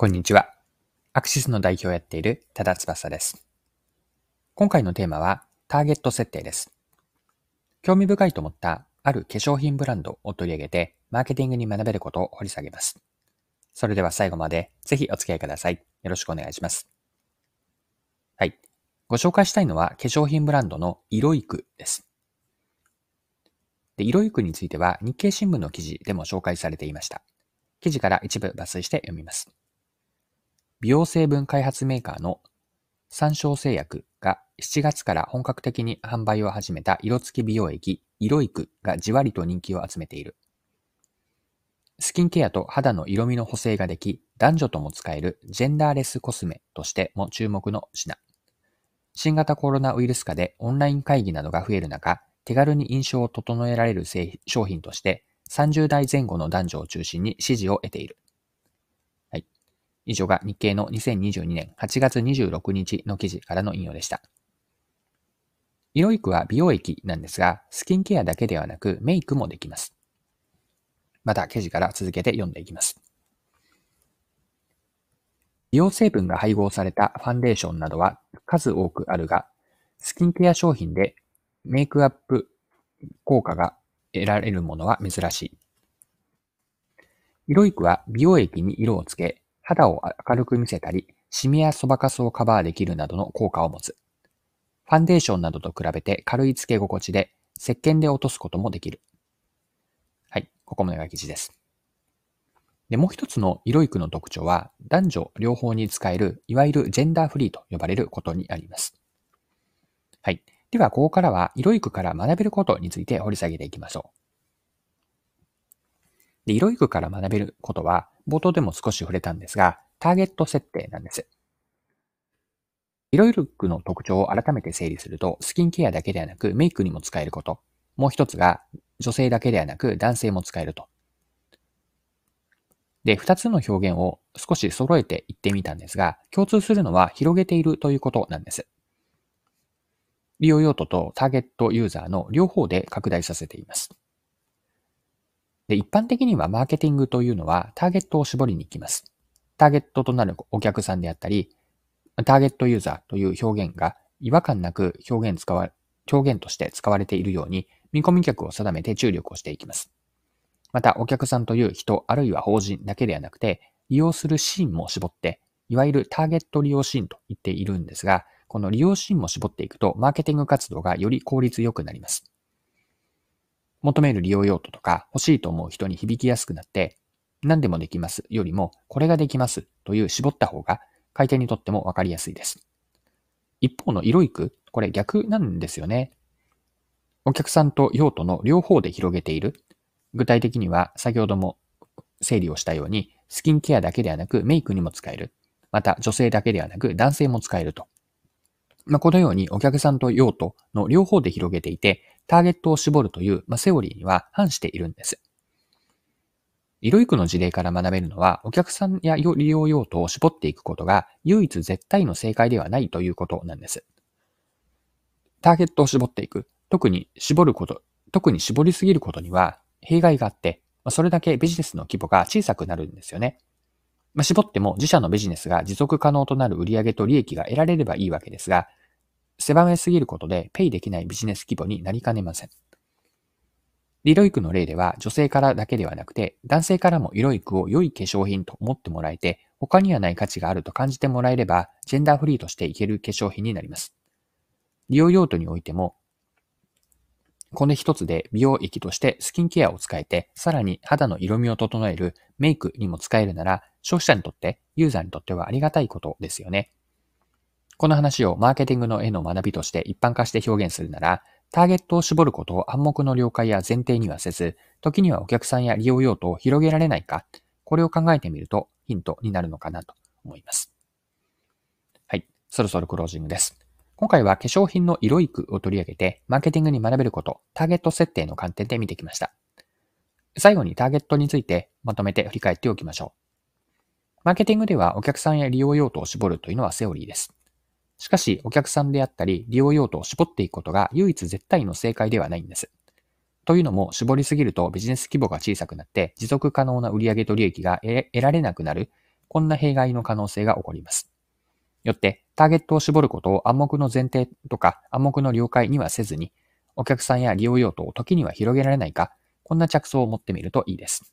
こんにちは。アクシスの代表をやっている多田翼です。今回のテーマはターゲット設定です。興味深いと思ったある化粧品ブランドを取り上げてマーケティングに学べることを掘り下げます。それでは最後までぜひお付き合いください。よろしくお願いします。はい。ご紹介したいのは化粧品ブランドの色イクです。で色イクについては日経新聞の記事でも紹介されていました。記事から一部抜粋して読みます。美容成分開発メーカーの三照製薬が7月から本格的に販売を始めた色付き美容液、色育がじわりと人気を集めている。スキンケアと肌の色味の補正ができ、男女とも使えるジェンダーレスコスメとしても注目の品。新型コロナウイルス禍でオンライン会議などが増える中、手軽に印象を整えられる商品として30代前後の男女を中心に支持を得ている。以上が日経の2022年8月26日の記事からの引用でした。色育は美容液なんですが、スキンケアだけではなくメイクもできます。また記事から続けて読んでいきます。美容成分が配合されたファンデーションなどは数多くあるが、スキンケア商品でメイクアップ効果が得られるものは珍しい。色育は美容液に色をつけ、肌を明るく見せたり、シミやそばかすをカバーできるなどの効果を持つ。ファンデーションなどと比べて軽い付け心地で、石鹸で落とすこともできる。はい、ここまでが記事です。で、もう一つの色育の特徴は、男女両方に使える、いわゆるジェンダーフリーと呼ばれることにあります。はい。では、ここからは、色育から学べることについて掘り下げていきましょう。で、色育から学べることは、冒頭でも少し触れたんですが、ターゲット設定なんです。色育の特徴を改めて整理すると、スキンケアだけではなくメイクにも使えること。もう一つが、女性だけではなく男性も使えると。で、二つの表現を少し揃えて言ってみたんですが、共通するのは広げているということなんです。利用用途とターゲットユーザーの両方で拡大させています。で、一般的にはマーケティングというのはターゲットを絞りに行きます。ターゲットとなるお客さんであったり、ターゲットユーザーという表現が違和感なく表現使わ、表現として使われているように、見込み客を定めて注力をしていきます。また、お客さんという人、あるいは法人だけではなくて、利用するシーンも絞って、いわゆるターゲット利用シーンと言っているんですが、この利用シーンも絞っていくと、マーケティング活動がより効率よくなります。求める利用用途とか欲しいと思う人に響きやすくなって、何でもできますよりも、これができますという絞った方が、買い手にとってもわかりやすいです。一方の色育、これ逆なんですよね。お客さんと用途の両方で広げている。具体的には、先ほども整理をしたように、スキンケアだけではなくメイクにも使える。また、女性だけではなく男性も使えると。まあ、このようにお客さんと用途の両方で広げていて、ターゲットを絞るという、まあ、セオリーには反しているんです。色育の事例から学べるのは、お客さんや利用用途を絞っていくことが唯一絶対の正解ではないということなんです。ターゲットを絞っていく。特に絞ること、特に絞りすぎることには弊害があって、それだけビジネスの規模が小さくなるんですよね。まあ、絞っても自社のビジネスが持続可能となる売上と利益が得られればいいわけですが、狭めすぎることでペイできないビジネス規模になりかねません。リロイクの例では女性からだけではなくて男性からも色育を良い化粧品と思ってもらえて他にはない価値があると感じてもらえればジェンダーフリーとしていける化粧品になります。利用用途においてもこの一つで美容液としてスキンケアを使えて、さらに肌の色味を整えるメイクにも使えるなら、消費者にとって、ユーザーにとってはありがたいことですよね。この話をマーケティングの絵の学びとして一般化して表現するなら、ターゲットを絞ることを暗黙の了解や前提にはせず、時にはお客さんや利用用途を広げられないか、これを考えてみるとヒントになるのかなと思います。はい。そろそろクロージングです。今回は化粧品の色育を取り上げて、マーケティングに学べること、ターゲット設定の観点で見てきました。最後にターゲットについてまとめて振り返っておきましょう。マーケティングではお客さんや利用用途を絞るというのはセオリーです。しかし、お客さんであったり、利用用途を絞っていくことが唯一絶対の正解ではないんです。というのも、絞りすぎるとビジネス規模が小さくなって、持続可能な売上と利益が得られなくなるこんな弊害の可能性が起こります。よって、ターゲットを絞ることを暗黙の前提とか暗黙の了解にはせずに、お客さんや利用用途を時には広げられないか、こんな着想を持ってみるといいです。